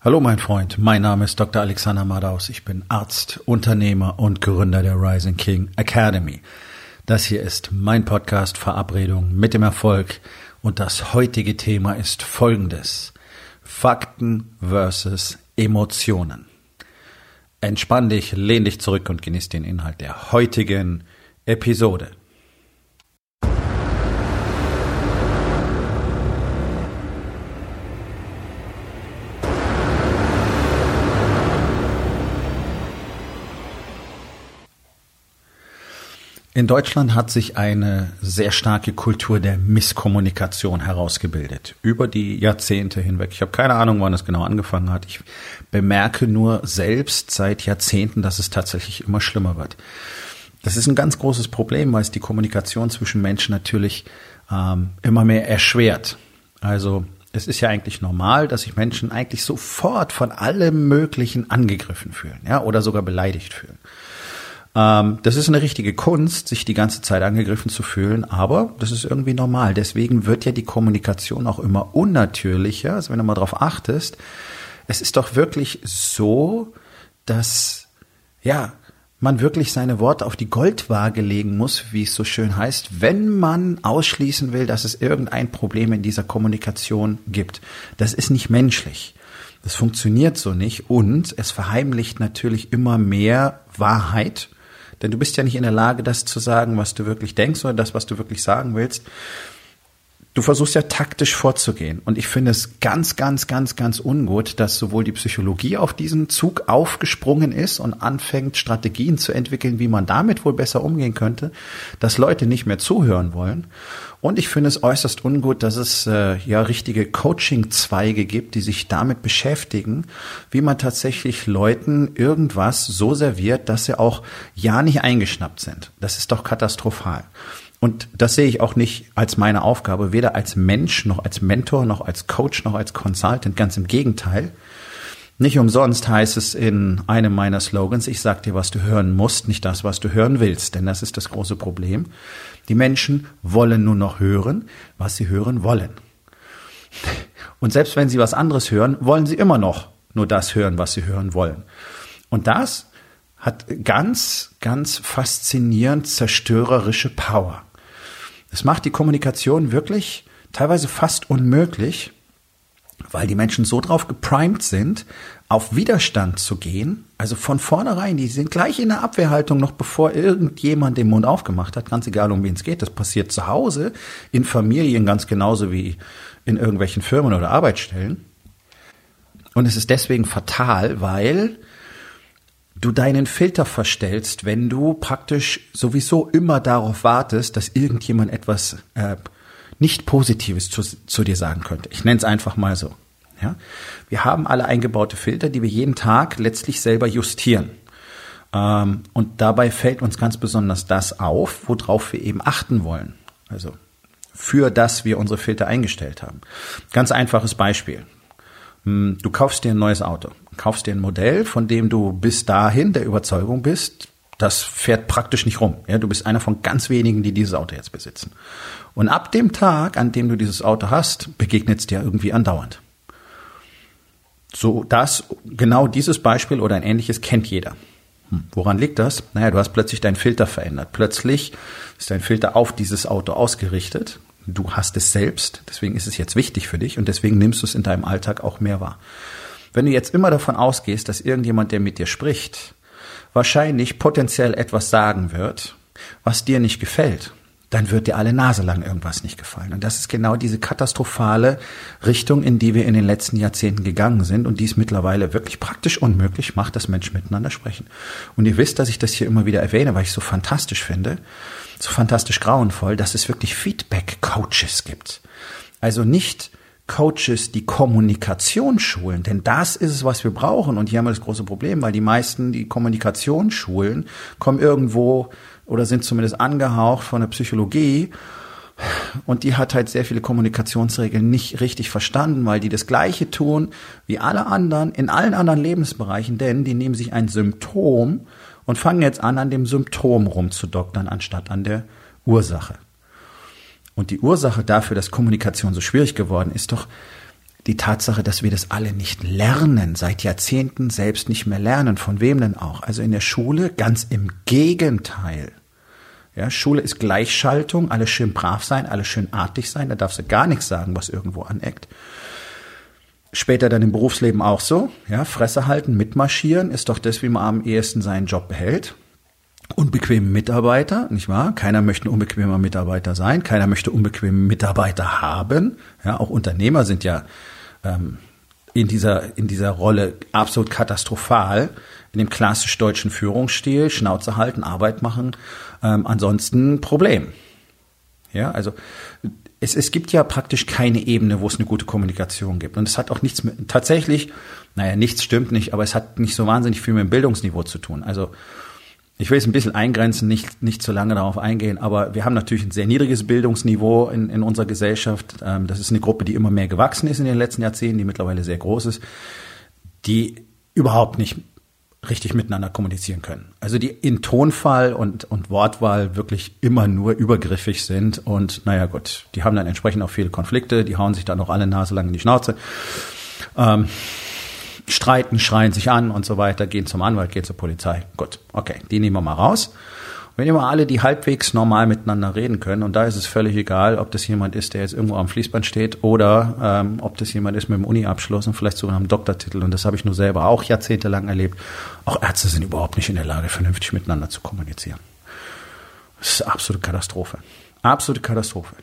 Hallo mein Freund, mein Name ist Dr. Alexander Madaus. Ich bin Arzt, Unternehmer und Gründer der Rising King Academy. Das hier ist mein Podcast Verabredung mit dem Erfolg und das heutige Thema ist folgendes. Fakten versus Emotionen. Entspann dich, lehn dich zurück und genieß den Inhalt der heutigen Episode. In Deutschland hat sich eine sehr starke Kultur der Misskommunikation herausgebildet. Über die Jahrzehnte hinweg. Ich habe keine Ahnung, wann es genau angefangen hat. Ich bemerke nur selbst seit Jahrzehnten, dass es tatsächlich immer schlimmer wird. Das ist ein ganz großes Problem, weil es die Kommunikation zwischen Menschen natürlich ähm, immer mehr erschwert. Also es ist ja eigentlich normal, dass sich Menschen eigentlich sofort von allem Möglichen angegriffen fühlen, ja, oder sogar beleidigt fühlen. Ähm, das ist eine richtige Kunst, sich die ganze Zeit angegriffen zu fühlen, aber das ist irgendwie normal. Deswegen wird ja die Kommunikation auch immer unnatürlicher. Also wenn du mal drauf achtest, es ist doch wirklich so, dass, ja, man wirklich seine Worte auf die Goldwaage legen muss, wie es so schön heißt, wenn man ausschließen will, dass es irgendein Problem in dieser Kommunikation gibt. Das ist nicht menschlich. Das funktioniert so nicht und es verheimlicht natürlich immer mehr Wahrheit denn du bist ja nicht in der Lage, das zu sagen, was du wirklich denkst oder das, was du wirklich sagen willst. Du versuchst ja taktisch vorzugehen. Und ich finde es ganz, ganz, ganz, ganz ungut, dass sowohl die Psychologie auf diesen Zug aufgesprungen ist und anfängt, Strategien zu entwickeln, wie man damit wohl besser umgehen könnte, dass Leute nicht mehr zuhören wollen. Und ich finde es äußerst ungut, dass es äh, ja richtige Coaching-Zweige gibt, die sich damit beschäftigen, wie man tatsächlich Leuten irgendwas so serviert, dass sie auch ja nicht eingeschnappt sind. Das ist doch katastrophal. Und das sehe ich auch nicht als meine Aufgabe, weder als Mensch noch als Mentor noch als Coach noch als Consultant. Ganz im Gegenteil. Nicht umsonst heißt es in einem meiner Slogans, ich sag dir, was du hören musst, nicht das, was du hören willst, denn das ist das große Problem. Die Menschen wollen nur noch hören, was sie hören wollen. Und selbst wenn sie was anderes hören, wollen sie immer noch nur das hören, was sie hören wollen. Und das hat ganz, ganz faszinierend zerstörerische Power. Es macht die Kommunikation wirklich teilweise fast unmöglich, weil die Menschen so drauf geprimed sind, auf Widerstand zu gehen. Also von vornherein, die sind gleich in der Abwehrhaltung, noch bevor irgendjemand den Mund aufgemacht hat, ganz egal um wen es geht. Das passiert zu Hause, in Familien ganz genauso wie in irgendwelchen Firmen oder Arbeitsstellen. Und es ist deswegen fatal, weil du deinen Filter verstellst, wenn du praktisch sowieso immer darauf wartest, dass irgendjemand etwas äh, nicht Positives zu, zu dir sagen könnte. Ich nenne es einfach mal so. Ja? Wir haben alle eingebaute Filter, die wir jeden Tag letztlich selber justieren. Ähm, und dabei fällt uns ganz besonders das auf, worauf wir eben achten wollen. Also für das wir unsere Filter eingestellt haben. Ganz einfaches Beispiel. Hm, du kaufst dir ein neues Auto, kaufst dir ein Modell, von dem du bis dahin der Überzeugung bist, das fährt praktisch nicht rum. Ja, du bist einer von ganz wenigen, die dieses Auto jetzt besitzen. Und ab dem Tag, an dem du dieses Auto hast, begegnet es dir irgendwie andauernd. So, das, genau dieses Beispiel oder ein ähnliches kennt jeder. Hm, woran liegt das? Naja, du hast plötzlich deinen Filter verändert. Plötzlich ist dein Filter auf dieses Auto ausgerichtet du hast es selbst, deswegen ist es jetzt wichtig für dich und deswegen nimmst du es in deinem Alltag auch mehr wahr. Wenn du jetzt immer davon ausgehst, dass irgendjemand, der mit dir spricht, wahrscheinlich potenziell etwas sagen wird, was dir nicht gefällt, dann wird dir alle Nase lang irgendwas nicht gefallen. Und das ist genau diese katastrophale Richtung, in die wir in den letzten Jahrzehnten gegangen sind und die es mittlerweile wirklich praktisch unmöglich macht, dass Menschen miteinander sprechen. Und ihr wisst, dass ich das hier immer wieder erwähne, weil ich es so fantastisch finde, so fantastisch grauenvoll, dass es wirklich Feedback-Coaches gibt. Also nicht Coaches, die Kommunikation schulen, denn das ist es, was wir brauchen. Und hier haben wir das große Problem, weil die meisten, die Kommunikation schulen, kommen irgendwo oder sind zumindest angehaucht von der Psychologie. Und die hat halt sehr viele Kommunikationsregeln nicht richtig verstanden, weil die das Gleiche tun wie alle anderen in allen anderen Lebensbereichen, denn die nehmen sich ein Symptom und fangen jetzt an, an dem Symptom rumzudoktern, anstatt an der Ursache. Und die Ursache dafür, dass Kommunikation so schwierig geworden ist, doch die Tatsache, dass wir das alle nicht lernen, seit Jahrzehnten selbst nicht mehr lernen. Von wem denn auch? Also in der Schule ganz im Gegenteil. Ja, Schule ist Gleichschaltung, alles schön brav sein, alles schön artig sein, da darfst du gar nichts sagen, was irgendwo aneckt. Später dann im Berufsleben auch so, ja, Fresse halten, mitmarschieren, ist doch das, wie man am ehesten seinen Job behält. Unbequeme Mitarbeiter, nicht wahr? Keiner möchte ein unbequemer Mitarbeiter sein, keiner möchte unbequeme Mitarbeiter haben. Ja, auch Unternehmer sind ja ähm, in dieser in dieser Rolle absolut katastrophal in dem klassisch deutschen Führungsstil, Schnauze halten, Arbeit machen, ähm, ansonsten Problem. Ja, also es, es gibt ja praktisch keine Ebene, wo es eine gute Kommunikation gibt. Und es hat auch nichts mit, tatsächlich, naja, nichts stimmt nicht, aber es hat nicht so wahnsinnig viel mit dem Bildungsniveau zu tun. Also ich will es ein bisschen eingrenzen, nicht, nicht zu lange darauf eingehen, aber wir haben natürlich ein sehr niedriges Bildungsniveau in, in unserer Gesellschaft. Ähm, das ist eine Gruppe, die immer mehr gewachsen ist in den letzten Jahrzehnten, die mittlerweile sehr groß ist, die überhaupt nicht richtig miteinander kommunizieren können. Also die in Tonfall und, und Wortwahl wirklich immer nur übergriffig sind und naja gut, die haben dann entsprechend auch viele Konflikte, die hauen sich dann auch alle Nase lang in die Schnauze, ähm, streiten, schreien sich an und so weiter, gehen zum Anwalt, gehen zur Polizei. Gut, okay, die nehmen wir mal raus. Wenn immer alle, die halbwegs normal miteinander reden können, und da ist es völlig egal, ob das jemand ist, der jetzt irgendwo am Fließband steht, oder ähm, ob das jemand ist mit einem Uni-Abschluss und vielleicht sogar einem Doktortitel, und das habe ich nur selber auch jahrzehntelang erlebt. Auch Ärzte sind überhaupt nicht in der Lage, vernünftig miteinander zu kommunizieren. Das ist absolute Katastrophe. Absolute Katastrophe.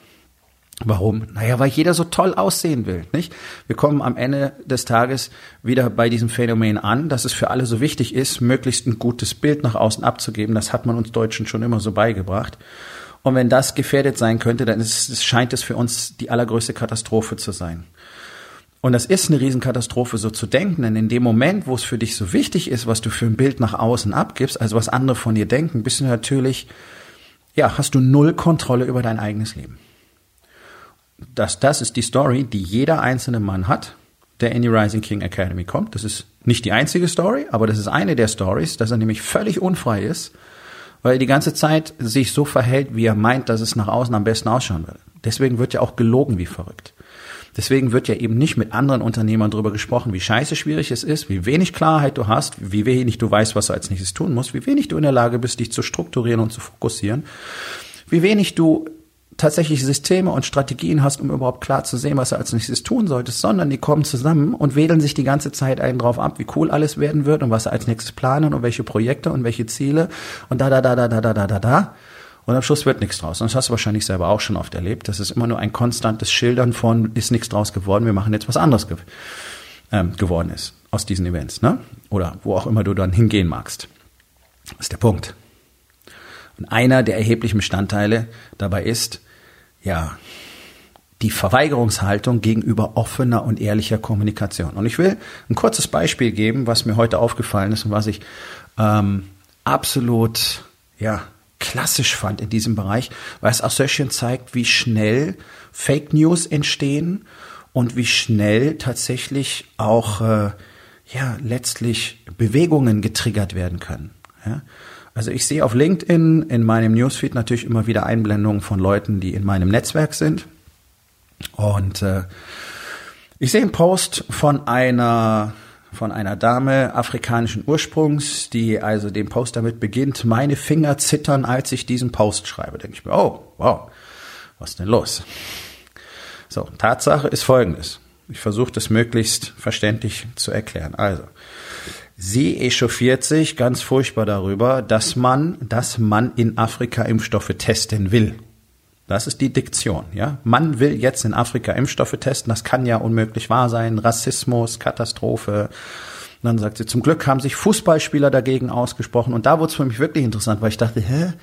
Warum? Naja, weil jeder so toll aussehen will, nicht? Wir kommen am Ende des Tages wieder bei diesem Phänomen an, dass es für alle so wichtig ist, möglichst ein gutes Bild nach außen abzugeben. Das hat man uns Deutschen schon immer so beigebracht. Und wenn das gefährdet sein könnte, dann ist, scheint es für uns die allergrößte Katastrophe zu sein. Und das ist eine Riesenkatastrophe, so zu denken, denn in dem Moment, wo es für dich so wichtig ist, was du für ein Bild nach außen abgibst, also was andere von dir denken, bist du natürlich, ja, hast du null Kontrolle über dein eigenes Leben das, das ist die Story, die jeder einzelne Mann hat, der in die Rising King Academy kommt. Das ist nicht die einzige Story, aber das ist eine der Stories, dass er nämlich völlig unfrei ist, weil er die ganze Zeit sich so verhält, wie er meint, dass es nach außen am besten ausschauen will. Deswegen wird ja auch gelogen wie verrückt. Deswegen wird ja eben nicht mit anderen Unternehmern darüber gesprochen, wie scheiße schwierig es ist, wie wenig Klarheit du hast, wie wenig du weißt, was du als nächstes tun musst, wie wenig du in der Lage bist, dich zu strukturieren und zu fokussieren, wie wenig du tatsächlich Systeme und Strategien hast, um überhaupt klar zu sehen, was du als nächstes tun solltest, sondern die kommen zusammen und wedeln sich die ganze Zeit einen drauf ab, wie cool alles werden wird und was sie als nächstes planen und welche Projekte und welche Ziele und da, da, da, da, da, da, da, da, da. Und am Schluss wird nichts draus. Und das hast du wahrscheinlich selber auch schon oft erlebt. Das ist immer nur ein konstantes Schildern von, ist nichts draus geworden, wir machen jetzt was anderes ge ähm, geworden ist aus diesen Events, ne? Oder wo auch immer du dann hingehen magst. Das ist der Punkt. Und einer der erheblichen Bestandteile dabei ist, ja, die Verweigerungshaltung gegenüber offener und ehrlicher Kommunikation. Und ich will ein kurzes Beispiel geben, was mir heute aufgefallen ist und was ich ähm, absolut ja klassisch fand in diesem Bereich, weil es auch sehr schön zeigt, wie schnell Fake News entstehen und wie schnell tatsächlich auch äh, ja letztlich Bewegungen getriggert werden können. Ja? Also ich sehe auf LinkedIn in meinem Newsfeed natürlich immer wieder Einblendungen von Leuten, die in meinem Netzwerk sind. Und äh, ich sehe einen Post von einer von einer Dame afrikanischen Ursprungs, die also den Post damit beginnt, meine Finger zittern, als ich diesen Post schreibe. Denke ich mir, oh, wow, was denn los? So, Tatsache ist folgendes. Ich versuche das möglichst verständlich zu erklären. Also, Sie echauffiert sich ganz furchtbar darüber, dass man, dass man in Afrika Impfstoffe testen will. Das ist die Diktion, ja. Man will jetzt in Afrika Impfstoffe testen. Das kann ja unmöglich wahr sein. Rassismus, Katastrophe. Und dann sagt sie, zum Glück haben sich Fußballspieler dagegen ausgesprochen. Und da wurde es für mich wirklich interessant, weil ich dachte, hä?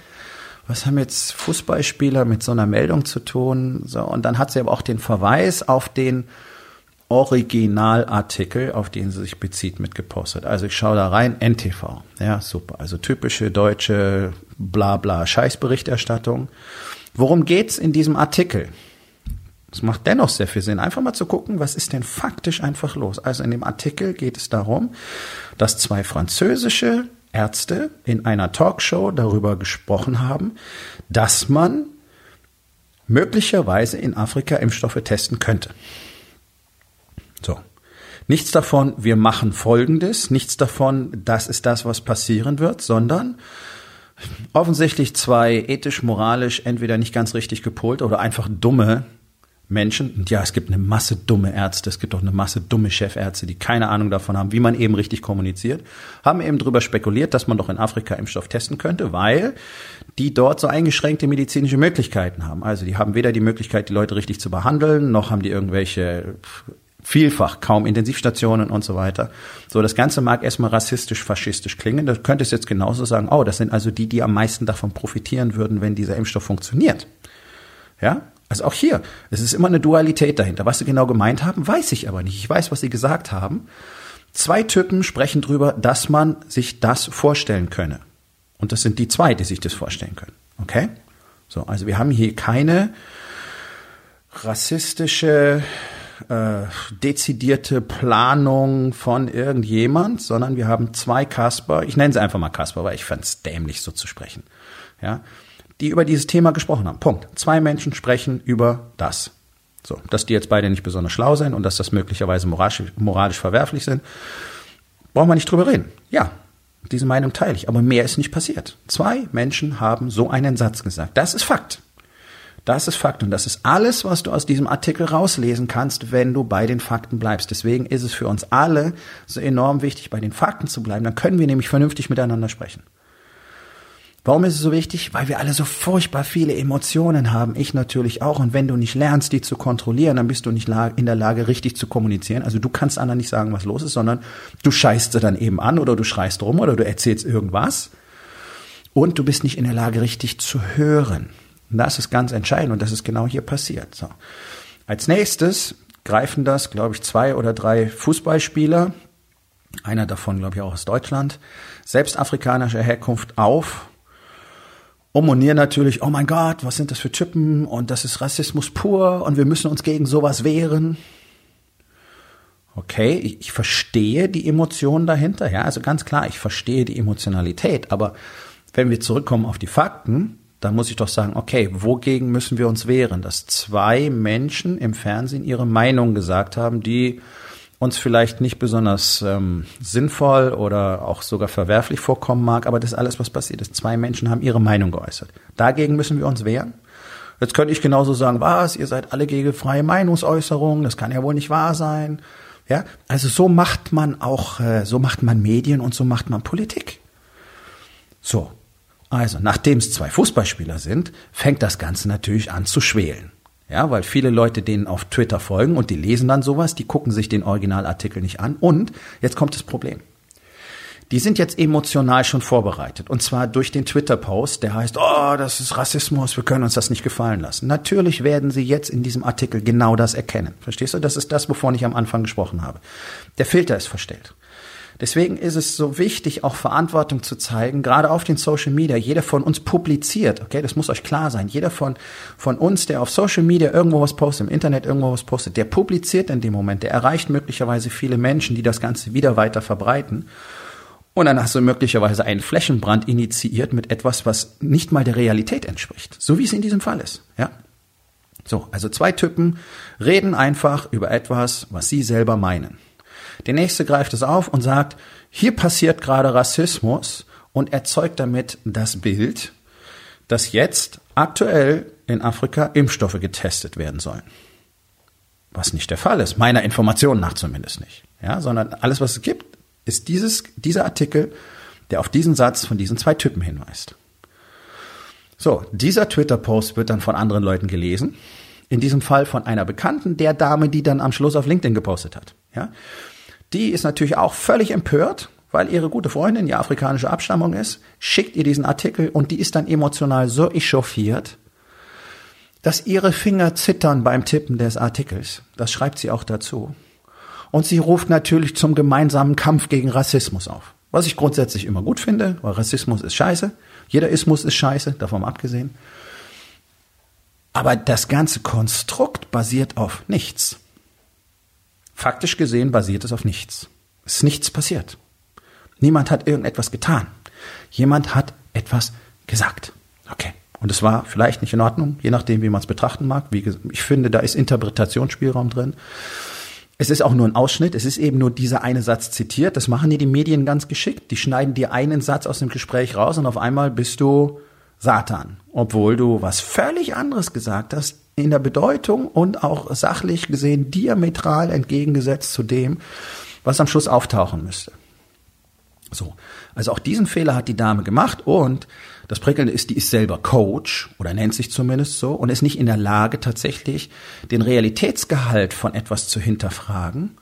Was haben jetzt Fußballspieler mit so einer Meldung zu tun? So, und dann hat sie aber auch den Verweis auf den Originalartikel, auf den sie sich bezieht, mitgepostet. Also ich schaue da rein, NTV. Ja, super. Also typische deutsche Blabla Scheißberichterstattung. Worum geht's in diesem Artikel? Es macht dennoch sehr viel Sinn, einfach mal zu gucken, was ist denn faktisch einfach los. Also in dem Artikel geht es darum, dass zwei französische Ärzte in einer Talkshow darüber gesprochen haben, dass man möglicherweise in Afrika Impfstoffe testen könnte. Nichts davon, wir machen Folgendes, nichts davon, das ist das, was passieren wird, sondern offensichtlich zwei ethisch, moralisch entweder nicht ganz richtig gepolt oder einfach dumme Menschen. Und ja, es gibt eine Masse dumme Ärzte, es gibt auch eine Masse dumme Chefärzte, die keine Ahnung davon haben, wie man eben richtig kommuniziert, haben eben darüber spekuliert, dass man doch in Afrika Impfstoff testen könnte, weil die dort so eingeschränkte medizinische Möglichkeiten haben. Also die haben weder die Möglichkeit, die Leute richtig zu behandeln, noch haben die irgendwelche vielfach kaum Intensivstationen und so weiter. So, das Ganze mag erstmal rassistisch, faschistisch klingen. Da könnte es jetzt genauso sagen, oh, das sind also die, die am meisten davon profitieren würden, wenn dieser Impfstoff funktioniert. Ja, also auch hier, es ist immer eine Dualität dahinter. Was sie genau gemeint haben, weiß ich aber nicht. Ich weiß, was sie gesagt haben. Zwei Typen sprechen drüber, dass man sich das vorstellen könne. Und das sind die zwei, die sich das vorstellen können. Okay? So, also wir haben hier keine rassistische, äh, dezidierte Planung von irgendjemand, sondern wir haben zwei Kasper, ich nenne sie einfach mal Kasper, weil ich fand es dämlich so zu sprechen. Ja, die über dieses Thema gesprochen haben. Punkt. Zwei Menschen sprechen über das. So, dass die jetzt beide nicht besonders schlau sind und dass das möglicherweise moralisch, moralisch verwerflich sind, brauchen wir nicht drüber reden. Ja, diese Meinung teile ich, aber mehr ist nicht passiert. Zwei Menschen haben so einen Satz gesagt. Das ist Fakt. Das ist Fakt und das ist alles, was du aus diesem Artikel rauslesen kannst, wenn du bei den Fakten bleibst. Deswegen ist es für uns alle so enorm wichtig, bei den Fakten zu bleiben. Dann können wir nämlich vernünftig miteinander sprechen. Warum ist es so wichtig? Weil wir alle so furchtbar viele Emotionen haben. Ich natürlich auch. Und wenn du nicht lernst, die zu kontrollieren, dann bist du nicht in der Lage, richtig zu kommunizieren. Also du kannst anderen nicht sagen, was los ist, sondern du scheißt sie dann eben an oder du schreist rum oder du erzählst irgendwas. Und du bist nicht in der Lage, richtig zu hören. Und das ist ganz entscheidend und das ist genau hier passiert. So. Als nächstes greifen das, glaube ich, zwei oder drei Fußballspieler, einer davon, glaube ich, auch aus Deutschland, selbst afrikanischer Herkunft auf Omonier natürlich, oh mein Gott, was sind das für Typen und das ist Rassismus pur und wir müssen uns gegen sowas wehren. Okay, ich, ich verstehe die Emotionen dahinter, ja, also ganz klar, ich verstehe die Emotionalität, aber wenn wir zurückkommen auf die Fakten, dann muss ich doch sagen, okay, wogegen müssen wir uns wehren? Dass zwei Menschen im Fernsehen ihre Meinung gesagt haben, die uns vielleicht nicht besonders ähm, sinnvoll oder auch sogar verwerflich vorkommen mag, aber das alles, was passiert ist. Zwei Menschen haben ihre Meinung geäußert. Dagegen müssen wir uns wehren. Jetzt könnte ich genauso sagen, was, ihr seid alle gegen freie Meinungsäußerung, das kann ja wohl nicht wahr sein. Ja, also so macht man auch, äh, so macht man Medien und so macht man Politik. So, also nachdem es zwei Fußballspieler sind, fängt das Ganze natürlich an zu schwelen. Ja, weil viele Leute denen auf Twitter folgen und die lesen dann sowas, die gucken sich den Originalartikel nicht an. Und jetzt kommt das Problem. Die sind jetzt emotional schon vorbereitet. Und zwar durch den Twitter-Post, der heißt, oh, das ist Rassismus, wir können uns das nicht gefallen lassen. Natürlich werden sie jetzt in diesem Artikel genau das erkennen. Verstehst du? Das ist das, wovon ich am Anfang gesprochen habe. Der Filter ist verstellt. Deswegen ist es so wichtig, auch Verantwortung zu zeigen, gerade auf den Social Media. Jeder von uns publiziert, okay, das muss euch klar sein. Jeder von, von uns, der auf Social Media irgendwo was postet, im Internet irgendwo was postet, der publiziert in dem Moment, der erreicht möglicherweise viele Menschen, die das Ganze wieder weiter verbreiten. Und dann hast du möglicherweise einen Flächenbrand initiiert mit etwas, was nicht mal der Realität entspricht. So wie es in diesem Fall ist, ja. So, also zwei Typen reden einfach über etwas, was sie selber meinen. Der nächste greift es auf und sagt, hier passiert gerade Rassismus und erzeugt damit das Bild, dass jetzt aktuell in Afrika Impfstoffe getestet werden sollen. Was nicht der Fall ist, meiner Information nach zumindest nicht. Ja, sondern alles, was es gibt, ist dieses, dieser Artikel, der auf diesen Satz von diesen zwei Typen hinweist. So, dieser Twitter-Post wird dann von anderen Leuten gelesen. In diesem Fall von einer Bekannten, der Dame, die dann am Schluss auf LinkedIn gepostet hat. Ja, die ist natürlich auch völlig empört, weil ihre gute Freundin ja afrikanische Abstammung ist, schickt ihr diesen Artikel und die ist dann emotional so echauffiert, dass ihre Finger zittern beim Tippen des Artikels. Das schreibt sie auch dazu. Und sie ruft natürlich zum gemeinsamen Kampf gegen Rassismus auf. Was ich grundsätzlich immer gut finde, weil Rassismus ist scheiße. Jeder Ismus ist scheiße, davon abgesehen. Aber das ganze Konstrukt basiert auf nichts. Faktisch gesehen basiert es auf nichts. Es ist nichts passiert. Niemand hat irgendetwas getan. Jemand hat etwas gesagt. Okay. Und es war vielleicht nicht in Ordnung, je nachdem, wie man es betrachten mag. Wie, ich finde, da ist Interpretationsspielraum drin. Es ist auch nur ein Ausschnitt, es ist eben nur dieser eine Satz zitiert. Das machen dir die Medien ganz geschickt. Die schneiden dir einen Satz aus dem Gespräch raus und auf einmal bist du Satan, obwohl du was völlig anderes gesagt hast, in der Bedeutung und auch sachlich gesehen diametral entgegengesetzt zu dem, was am Schluss auftauchen müsste. So. Also auch diesen Fehler hat die Dame gemacht und das Prickelnde ist, die ist selber Coach oder nennt sich zumindest so und ist nicht in der Lage tatsächlich den Realitätsgehalt von etwas zu hinterfragen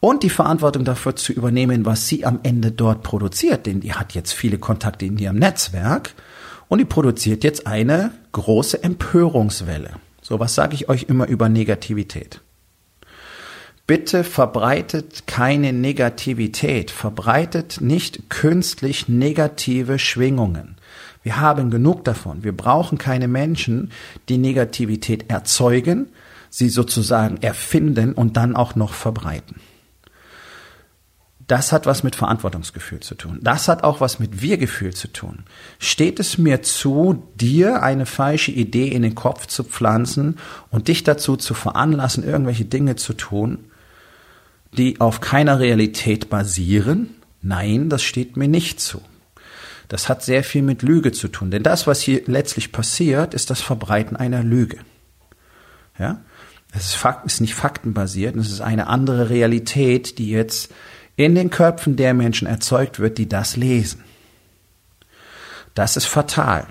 und die Verantwortung dafür zu übernehmen, was sie am Ende dort produziert, denn die hat jetzt viele Kontakte in ihrem Netzwerk und die produziert jetzt eine große Empörungswelle. So, was sage ich euch immer über Negativität? Bitte verbreitet keine Negativität, verbreitet nicht künstlich negative Schwingungen. Wir haben genug davon. Wir brauchen keine Menschen, die Negativität erzeugen, sie sozusagen erfinden und dann auch noch verbreiten. Das hat was mit Verantwortungsgefühl zu tun. Das hat auch was mit Wir-Gefühl zu tun. Steht es mir zu, dir eine falsche Idee in den Kopf zu pflanzen und dich dazu zu veranlassen, irgendwelche Dinge zu tun, die auf keiner Realität basieren? Nein, das steht mir nicht zu. Das hat sehr viel mit Lüge zu tun. Denn das, was hier letztlich passiert, ist das Verbreiten einer Lüge. Ja? Es ist, ist nicht faktenbasiert, es ist eine andere Realität, die jetzt in den Köpfen der Menschen erzeugt wird, die das lesen. Das ist fatal.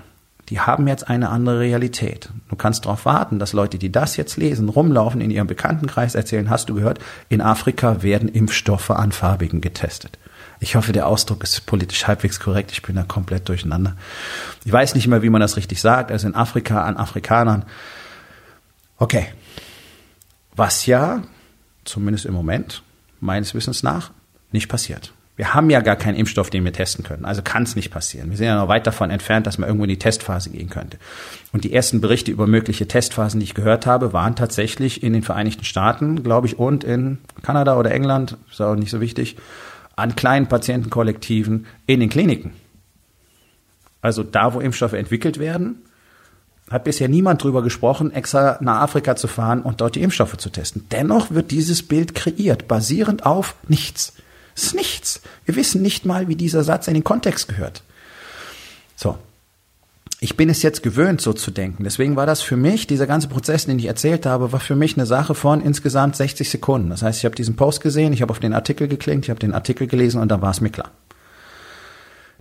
Die haben jetzt eine andere Realität. Du kannst darauf warten, dass Leute, die das jetzt lesen, rumlaufen, in ihrem Bekanntenkreis erzählen, hast du gehört, in Afrika werden Impfstoffe an Farbigen getestet. Ich hoffe, der Ausdruck ist politisch halbwegs korrekt. Ich bin da komplett durcheinander. Ich weiß nicht mehr, wie man das richtig sagt. Also in Afrika an Afrikanern. Okay. Was ja, zumindest im Moment, meines Wissens nach, nicht passiert. Wir haben ja gar keinen Impfstoff, den wir testen können. Also kann es nicht passieren. Wir sind ja noch weit davon entfernt, dass man irgendwo in die Testphase gehen könnte. Und die ersten Berichte über mögliche Testphasen, die ich gehört habe, waren tatsächlich in den Vereinigten Staaten, glaube ich, und in Kanada oder England, ist auch nicht so wichtig, an kleinen Patientenkollektiven in den Kliniken. Also da, wo Impfstoffe entwickelt werden, hat bisher niemand drüber gesprochen, extra nach Afrika zu fahren und dort die Impfstoffe zu testen. Dennoch wird dieses Bild kreiert, basierend auf nichts. Es ist nichts. Wir wissen nicht mal, wie dieser Satz in den Kontext gehört. So. Ich bin es jetzt gewöhnt, so zu denken. Deswegen war das für mich, dieser ganze Prozess, den ich erzählt habe, war für mich eine Sache von insgesamt 60 Sekunden. Das heißt, ich habe diesen Post gesehen, ich habe auf den Artikel geklinkt, ich habe den Artikel gelesen und dann war es mir klar.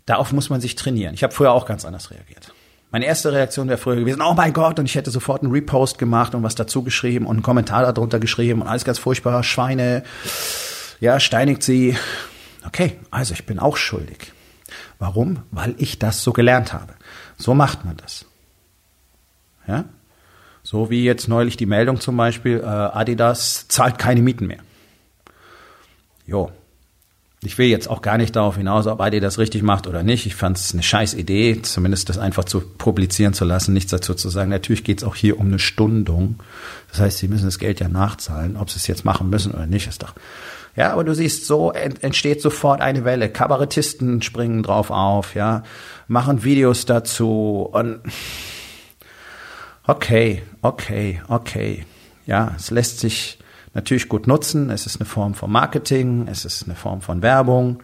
Darauf muss man sich trainieren. Ich habe früher auch ganz anders reagiert. Meine erste Reaktion wäre früher gewesen, oh mein Gott, und ich hätte sofort einen Repost gemacht und was dazu geschrieben und einen Kommentar darunter geschrieben und alles ganz furchtbar, Schweine, ja, steinigt sie. Okay, also ich bin auch schuldig. Warum? Weil ich das so gelernt habe. So macht man das. Ja? So wie jetzt neulich die Meldung zum Beispiel, äh, Adidas zahlt keine Mieten mehr. Jo. Ich will jetzt auch gar nicht darauf hinaus, ob Adidas richtig macht oder nicht. Ich fand es eine scheiß Idee, zumindest das einfach zu publizieren zu lassen, nichts dazu zu sagen. Natürlich geht es auch hier um eine Stundung. Das heißt, sie müssen das Geld ja nachzahlen. Ob sie es jetzt machen müssen oder nicht, ist doch ja, aber du siehst, so entsteht sofort eine Welle. Kabarettisten springen drauf auf, ja, machen Videos dazu und okay, okay, okay. Ja, es lässt sich natürlich gut nutzen. Es ist eine Form von Marketing, es ist eine Form von Werbung.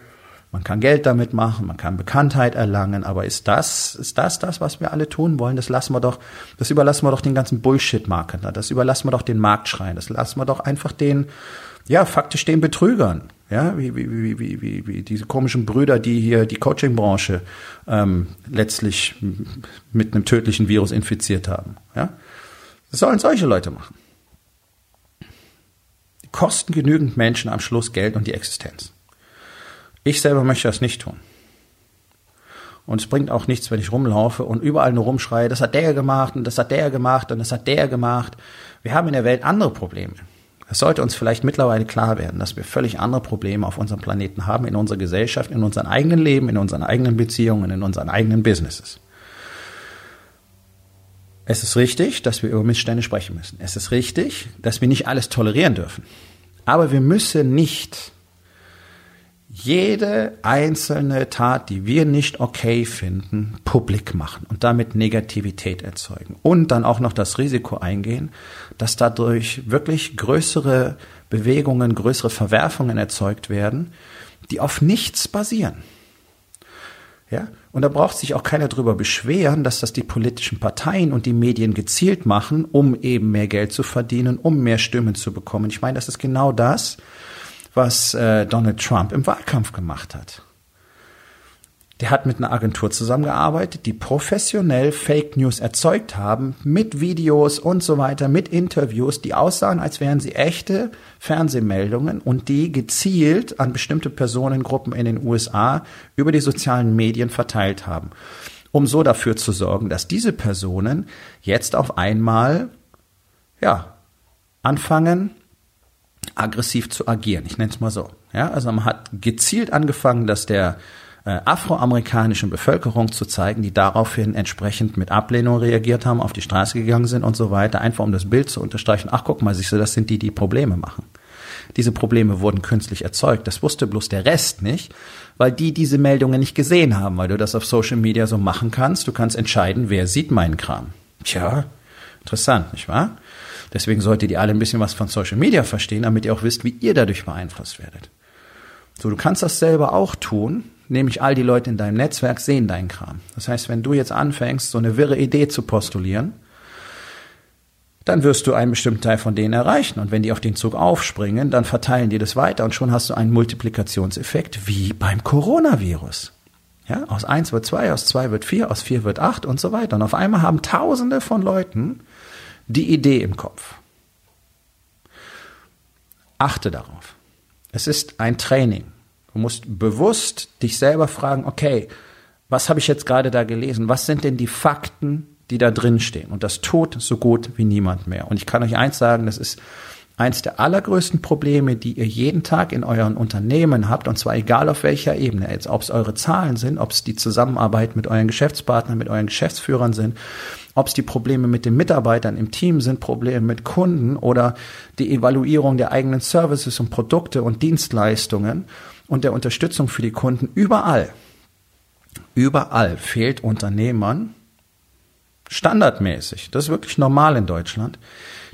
Man kann Geld damit machen, man kann Bekanntheit erlangen, aber ist das, ist das das, was wir alle tun wollen? Das lassen wir doch, das überlassen wir doch den ganzen Bullshit-Marketer, das überlassen wir doch den Marktschreien, das lassen wir doch einfach den ja, faktisch den Betrügern. Ja, wie, wie, wie, wie, wie, wie diese komischen Brüder, die hier die Coaching-Branche ähm, letztlich mit einem tödlichen Virus infiziert haben. Ja, das sollen solche Leute machen. Kosten genügend Menschen am Schluss Geld und die Existenz. Ich selber möchte das nicht tun. Und es bringt auch nichts, wenn ich rumlaufe und überall nur rumschreie, das hat der gemacht und das hat der gemacht und das hat der gemacht. Wir haben in der Welt andere Probleme. Es sollte uns vielleicht mittlerweile klar werden, dass wir völlig andere Probleme auf unserem Planeten haben, in unserer Gesellschaft, in unserem eigenen Leben, in unseren eigenen Beziehungen, in unseren eigenen Businesses. Es ist richtig, dass wir über Missstände sprechen müssen. Es ist richtig, dass wir nicht alles tolerieren dürfen. Aber wir müssen nicht jede einzelne Tat, die wir nicht okay finden, publik machen und damit Negativität erzeugen und dann auch noch das Risiko eingehen, dass dadurch wirklich größere Bewegungen, größere Verwerfungen erzeugt werden, die auf nichts basieren. Ja? Und da braucht sich auch keiner drüber beschweren, dass das die politischen Parteien und die Medien gezielt machen, um eben mehr Geld zu verdienen, um mehr Stimmen zu bekommen. Ich meine, das ist genau das, was äh, Donald Trump im Wahlkampf gemacht hat. Der hat mit einer Agentur zusammengearbeitet, die professionell Fake News erzeugt haben, mit Videos und so weiter, mit Interviews, die aussahen, als wären sie echte Fernsehmeldungen und die gezielt an bestimmte Personengruppen in den USA über die sozialen Medien verteilt haben, um so dafür zu sorgen, dass diese Personen jetzt auf einmal, ja, anfangen, aggressiv zu agieren. Ich nenne es mal so. Ja, also man hat gezielt angefangen, dass der afroamerikanischen Bevölkerung zu zeigen, die daraufhin entsprechend mit Ablehnung reagiert haben, auf die Straße gegangen sind und so weiter, einfach um das Bild zu unterstreichen. Ach, guck mal, siehst du, das sind die, die Probleme machen. Diese Probleme wurden künstlich erzeugt. Das wusste bloß der Rest nicht, weil die diese Meldungen nicht gesehen haben, weil du das auf Social Media so machen kannst. Du kannst entscheiden, wer sieht meinen Kram. Tja, interessant, nicht wahr? Deswegen solltet ihr alle ein bisschen was von Social Media verstehen, damit ihr auch wisst, wie ihr dadurch beeinflusst werdet. So, du kannst das selber auch tun, nämlich all die Leute in deinem Netzwerk sehen deinen Kram. Das heißt, wenn du jetzt anfängst, so eine wirre Idee zu postulieren, dann wirst du einen bestimmten Teil von denen erreichen. Und wenn die auf den Zug aufspringen, dann verteilen die das weiter und schon hast du einen Multiplikationseffekt wie beim Coronavirus. Ja, aus eins wird zwei, aus zwei wird vier, aus vier wird acht und so weiter. Und auf einmal haben Tausende von Leuten die Idee im Kopf. Achte darauf. Es ist ein Training. Du musst bewusst dich selber fragen, okay, was habe ich jetzt gerade da gelesen? Was sind denn die Fakten, die da drin stehen? Und das tut so gut wie niemand mehr. Und ich kann euch eins sagen, das ist eins der allergrößten Probleme, die ihr jeden Tag in euren Unternehmen habt, und zwar egal auf welcher Ebene, jetzt ob es eure Zahlen sind, ob es die Zusammenarbeit mit euren Geschäftspartnern, mit euren Geschäftsführern sind, ob es die Probleme mit den Mitarbeitern im Team sind, Probleme mit Kunden oder die Evaluierung der eigenen Services und Produkte und Dienstleistungen und der Unterstützung für die Kunden, überall, überall fehlt Unternehmern standardmäßig, das ist wirklich normal in Deutschland,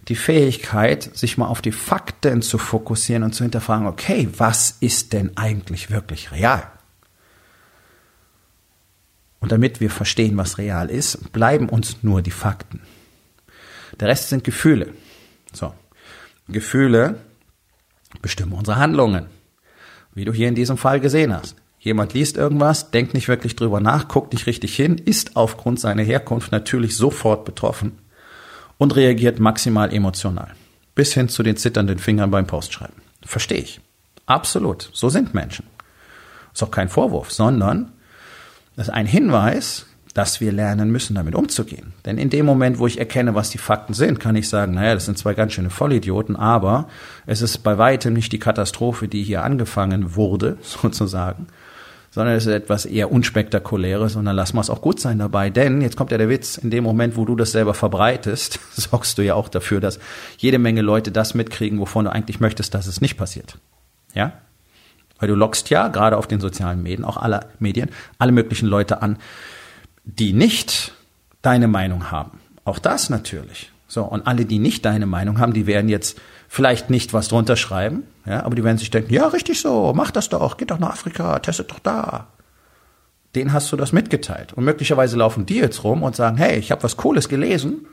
die Fähigkeit, sich mal auf die Fakten zu fokussieren und zu hinterfragen, okay, was ist denn eigentlich wirklich real? Und damit wir verstehen, was real ist, bleiben uns nur die Fakten. Der Rest sind Gefühle. So. Gefühle bestimmen unsere Handlungen. Wie du hier in diesem Fall gesehen hast. Jemand liest irgendwas, denkt nicht wirklich drüber nach, guckt nicht richtig hin, ist aufgrund seiner Herkunft natürlich sofort betroffen und reagiert maximal emotional. Bis hin zu den zitternden Fingern beim Postschreiben. Verstehe ich. Absolut. So sind Menschen. Ist auch kein Vorwurf, sondern ist ein Hinweis, dass wir lernen müssen, damit umzugehen. Denn in dem Moment, wo ich erkenne, was die Fakten sind, kann ich sagen, naja, das sind zwei ganz schöne Vollidioten, aber es ist bei weitem nicht die Katastrophe, die hier angefangen wurde, sozusagen, sondern es ist etwas eher unspektakuläres und dann lassen wir es auch gut sein dabei. Denn, jetzt kommt ja der Witz, in dem Moment, wo du das selber verbreitest, sorgst du ja auch dafür, dass jede Menge Leute das mitkriegen, wovon du eigentlich möchtest, dass es nicht passiert. Ja? Weil du lockst ja, gerade auf den sozialen Medien, auch alle Medien, alle möglichen Leute an, die nicht deine Meinung haben. Auch das natürlich. So, und alle, die nicht deine Meinung haben, die werden jetzt vielleicht nicht was drunter schreiben, ja, aber die werden sich denken, ja, richtig so, mach das doch, geht doch nach Afrika, testet doch da. Den hast du das mitgeteilt. Und möglicherweise laufen die jetzt rum und sagen, hey, ich habe was Cooles gelesen,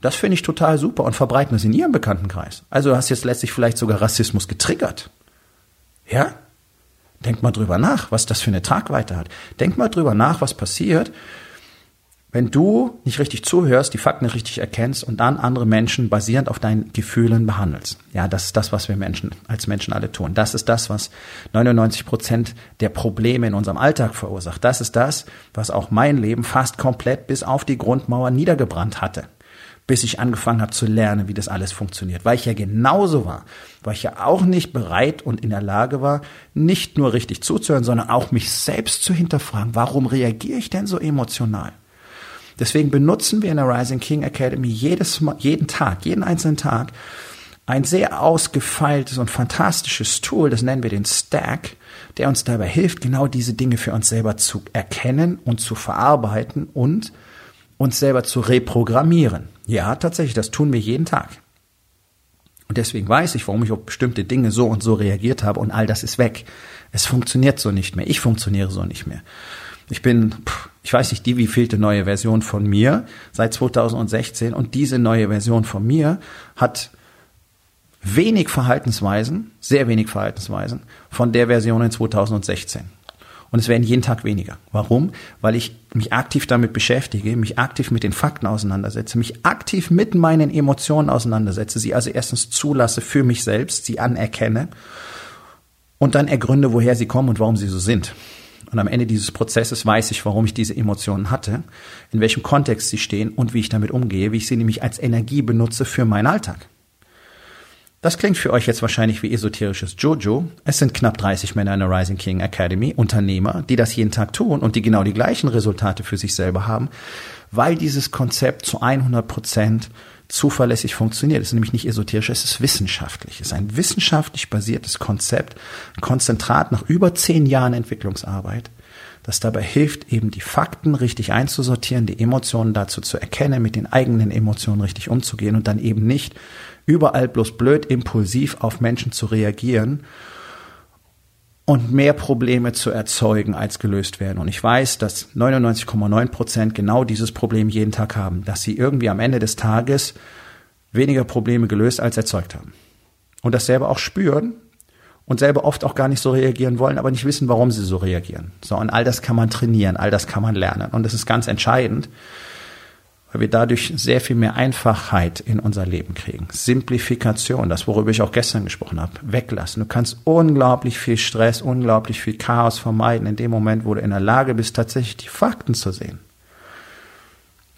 das finde ich total super und verbreiten es in ihrem Bekanntenkreis. Also du hast jetzt letztlich vielleicht sogar Rassismus getriggert. Ja? Denk mal drüber nach, was das für eine Tragweite hat. Denk mal drüber nach, was passiert, wenn du nicht richtig zuhörst, die Fakten nicht richtig erkennst und dann andere Menschen basierend auf deinen Gefühlen behandelst. Ja, das ist das, was wir Menschen als Menschen alle tun. Das ist das, was 99 Prozent der Probleme in unserem Alltag verursacht. Das ist das, was auch mein Leben fast komplett bis auf die Grundmauer niedergebrannt hatte bis ich angefangen habe zu lernen, wie das alles funktioniert. Weil ich ja genauso war, weil ich ja auch nicht bereit und in der Lage war, nicht nur richtig zuzuhören, sondern auch mich selbst zu hinterfragen, warum reagiere ich denn so emotional? Deswegen benutzen wir in der Rising King Academy jedes jeden Tag, jeden einzelnen Tag ein sehr ausgefeiltes und fantastisches Tool, das nennen wir den Stack, der uns dabei hilft, genau diese Dinge für uns selber zu erkennen und zu verarbeiten und uns selber zu reprogrammieren. Ja, tatsächlich, das tun wir jeden Tag. Und deswegen weiß ich, warum ich auf bestimmte Dinge so und so reagiert habe und all das ist weg. Es funktioniert so nicht mehr. Ich funktioniere so nicht mehr. Ich bin, ich weiß nicht, die wievielte neue Version von mir seit 2016 und diese neue Version von mir hat wenig Verhaltensweisen, sehr wenig Verhaltensweisen von der Version in 2016. Und es werden jeden Tag weniger. Warum? Weil ich mich aktiv damit beschäftige, mich aktiv mit den Fakten auseinandersetze, mich aktiv mit meinen Emotionen auseinandersetze, sie also erstens zulasse für mich selbst, sie anerkenne und dann ergründe, woher sie kommen und warum sie so sind. Und am Ende dieses Prozesses weiß ich, warum ich diese Emotionen hatte, in welchem Kontext sie stehen und wie ich damit umgehe, wie ich sie nämlich als Energie benutze für meinen Alltag. Das klingt für euch jetzt wahrscheinlich wie esoterisches Jojo. Es sind knapp 30 Männer in der Rising King Academy, Unternehmer, die das jeden Tag tun und die genau die gleichen Resultate für sich selber haben, weil dieses Konzept zu 100 Prozent zuverlässig funktioniert. Es ist nämlich nicht esoterisch, es ist wissenschaftlich. Es ist ein wissenschaftlich basiertes Konzept, Konzentrat nach über zehn Jahren Entwicklungsarbeit, das dabei hilft, eben die Fakten richtig einzusortieren, die Emotionen dazu zu erkennen, mit den eigenen Emotionen richtig umzugehen und dann eben nicht überall bloß blöd impulsiv auf Menschen zu reagieren und mehr Probleme zu erzeugen, als gelöst werden. Und ich weiß, dass 99,9 Prozent genau dieses Problem jeden Tag haben, dass sie irgendwie am Ende des Tages weniger Probleme gelöst als erzeugt haben. Und das selber auch spüren und selber oft auch gar nicht so reagieren wollen, aber nicht wissen, warum sie so reagieren. So, und all das kann man trainieren, all das kann man lernen. Und das ist ganz entscheidend, weil wir dadurch sehr viel mehr Einfachheit in unser Leben kriegen. Simplifikation, das worüber ich auch gestern gesprochen habe, weglassen. Du kannst unglaublich viel Stress, unglaublich viel Chaos vermeiden in dem Moment, wo du in der Lage bist, tatsächlich die Fakten zu sehen.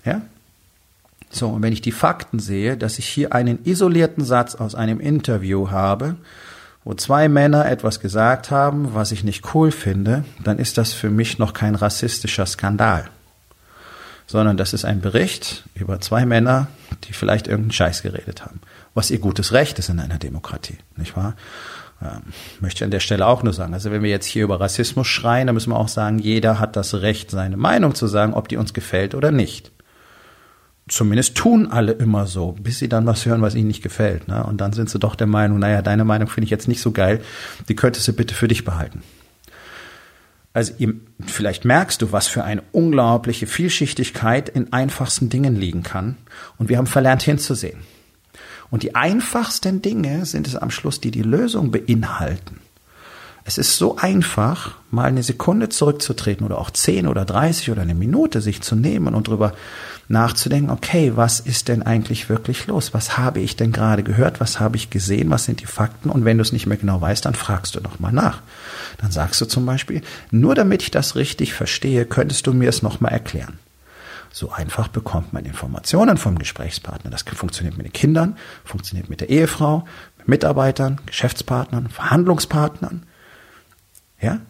Ja? So, und wenn ich die Fakten sehe, dass ich hier einen isolierten Satz aus einem Interview habe, wo zwei Männer etwas gesagt haben, was ich nicht cool finde, dann ist das für mich noch kein rassistischer Skandal sondern das ist ein Bericht über zwei Männer, die vielleicht irgendeinen Scheiß geredet haben. Was ihr gutes Recht ist in einer Demokratie, nicht wahr? Ähm, möchte ich an der Stelle auch nur sagen. Also wenn wir jetzt hier über Rassismus schreien, dann müssen wir auch sagen, jeder hat das Recht, seine Meinung zu sagen, ob die uns gefällt oder nicht. Zumindest tun alle immer so, bis sie dann was hören, was ihnen nicht gefällt. Ne? Und dann sind sie doch der Meinung, naja, deine Meinung finde ich jetzt nicht so geil, die könntest du bitte für dich behalten. Also vielleicht merkst du, was für eine unglaubliche Vielschichtigkeit in einfachsten Dingen liegen kann. Und wir haben verlernt hinzusehen. Und die einfachsten Dinge sind es am Schluss, die die Lösung beinhalten. Es ist so einfach, mal eine Sekunde zurückzutreten oder auch zehn oder dreißig oder eine Minute sich zu nehmen und drüber nachzudenken, okay, was ist denn eigentlich wirklich los? Was habe ich denn gerade gehört? Was habe ich gesehen? Was sind die Fakten? Und wenn du es nicht mehr genau weißt, dann fragst du nochmal nach. Dann sagst du zum Beispiel, nur damit ich das richtig verstehe, könntest du mir es nochmal erklären. So einfach bekommt man Informationen vom Gesprächspartner. Das funktioniert mit den Kindern, funktioniert mit der Ehefrau, mit Mitarbeitern, Geschäftspartnern, Verhandlungspartnern. Ja?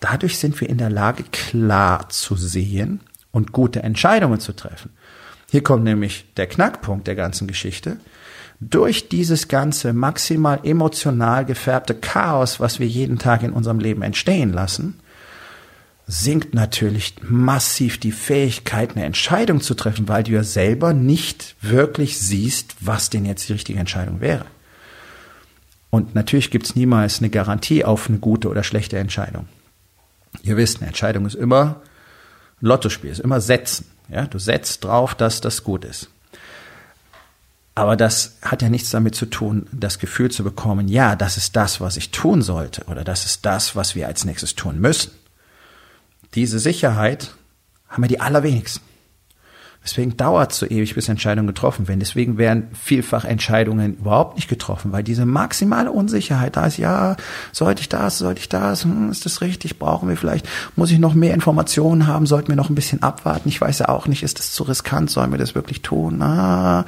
Dadurch sind wir in der Lage, klar zu sehen und gute Entscheidungen zu treffen. Hier kommt nämlich der Knackpunkt der ganzen Geschichte. Durch dieses ganze maximal emotional gefärbte Chaos, was wir jeden Tag in unserem Leben entstehen lassen, sinkt natürlich massiv die Fähigkeit, eine Entscheidung zu treffen, weil du ja selber nicht wirklich siehst, was denn jetzt die richtige Entscheidung wäre. Und natürlich gibt es niemals eine Garantie auf eine gute oder schlechte Entscheidung. Ihr wisst, eine Entscheidung ist immer ein Lottospiel, ist immer setzen. Ja, du setzt drauf, dass das gut ist. Aber das hat ja nichts damit zu tun, das Gefühl zu bekommen, ja, das ist das, was ich tun sollte oder das ist das, was wir als nächstes tun müssen. Diese Sicherheit haben wir die allerwenigsten. Deswegen dauert es so ewig, bis Entscheidungen getroffen werden. Deswegen werden vielfach Entscheidungen überhaupt nicht getroffen, weil diese maximale Unsicherheit da ist, ja, sollte ich das, sollte ich das, hm, ist das richtig, brauchen wir vielleicht, muss ich noch mehr Informationen haben, sollten wir noch ein bisschen abwarten, ich weiß ja auch nicht, ist das zu riskant, sollen wir das wirklich tun? Ah,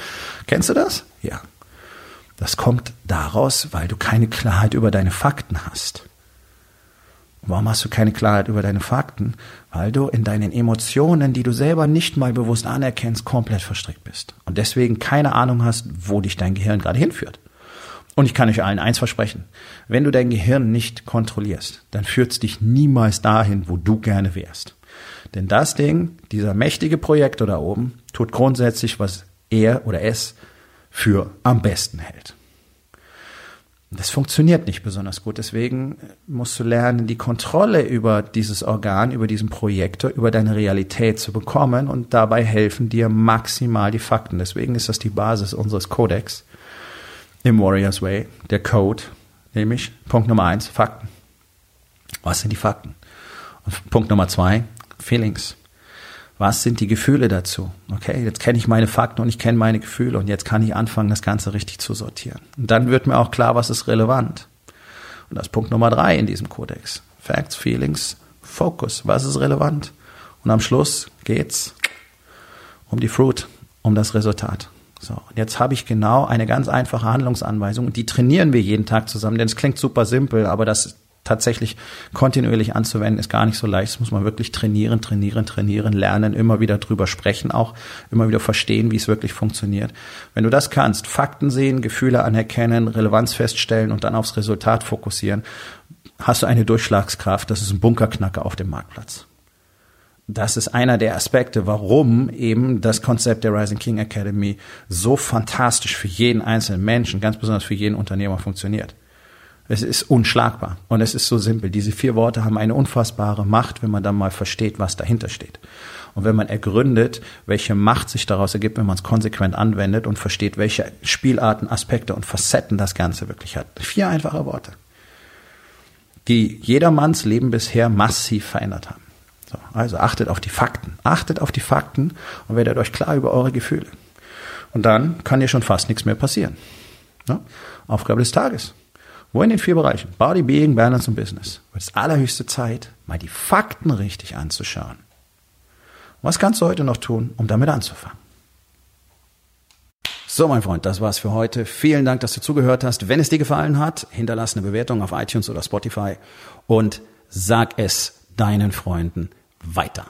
kennst du das? Ja. Das kommt daraus, weil du keine Klarheit über deine Fakten hast. Warum hast du keine Klarheit über deine Fakten? Weil du in deinen Emotionen, die du selber nicht mal bewusst anerkennst, komplett verstrickt bist. Und deswegen keine Ahnung hast, wo dich dein Gehirn gerade hinführt. Und ich kann euch allen eins versprechen. Wenn du dein Gehirn nicht kontrollierst, dann führt es dich niemals dahin, wo du gerne wärst. Denn das Ding, dieser mächtige Projektor da oben, tut grundsätzlich, was er oder es für am besten hält. Das funktioniert nicht besonders gut. Deswegen musst du lernen, die Kontrolle über dieses Organ, über diesen Projektor, über deine Realität zu bekommen und dabei helfen dir maximal die Fakten. Deswegen ist das die Basis unseres Codex im Warriors Way, der Code, nämlich Punkt Nummer eins, Fakten. Was sind die Fakten? Und Punkt Nummer zwei, Feelings. Was sind die Gefühle dazu? Okay, jetzt kenne ich meine Fakten und ich kenne meine Gefühle und jetzt kann ich anfangen, das Ganze richtig zu sortieren. Und dann wird mir auch klar, was ist relevant. Und das ist Punkt Nummer drei in diesem Kodex. Facts, Feelings, Focus. Was ist relevant? Und am Schluss geht's um die Fruit, um das Resultat. So, und jetzt habe ich genau eine ganz einfache Handlungsanweisung und die trainieren wir jeden Tag zusammen, denn es klingt super simpel, aber das tatsächlich kontinuierlich anzuwenden, ist gar nicht so leicht. Das muss man wirklich trainieren, trainieren, trainieren, lernen, immer wieder drüber sprechen, auch immer wieder verstehen, wie es wirklich funktioniert. Wenn du das kannst, Fakten sehen, Gefühle anerkennen, Relevanz feststellen und dann aufs Resultat fokussieren, hast du eine Durchschlagskraft. Das ist ein Bunkerknacker auf dem Marktplatz. Das ist einer der Aspekte, warum eben das Konzept der Rising King Academy so fantastisch für jeden einzelnen Menschen, ganz besonders für jeden Unternehmer funktioniert. Es ist unschlagbar und es ist so simpel. Diese vier Worte haben eine unfassbare Macht, wenn man dann mal versteht, was dahinter steht. Und wenn man ergründet, welche Macht sich daraus ergibt, wenn man es konsequent anwendet und versteht, welche Spielarten, Aspekte und Facetten das Ganze wirklich hat. Vier einfache Worte, die jedermanns Leben bisher massiv verändert haben. So, also achtet auf die Fakten. Achtet auf die Fakten und werdet euch klar über eure Gefühle. Und dann kann dir schon fast nichts mehr passieren. Ja? Aufgabe des Tages. Wo in den vier Bereichen? Body, Being, Balance und Business. Wird es allerhöchste Zeit, mal die Fakten richtig anzuschauen. Was kannst du heute noch tun, um damit anzufangen? So, mein Freund, das war's für heute. Vielen Dank, dass du zugehört hast. Wenn es dir gefallen hat, hinterlass eine Bewertung auf iTunes oder Spotify und sag es deinen Freunden weiter.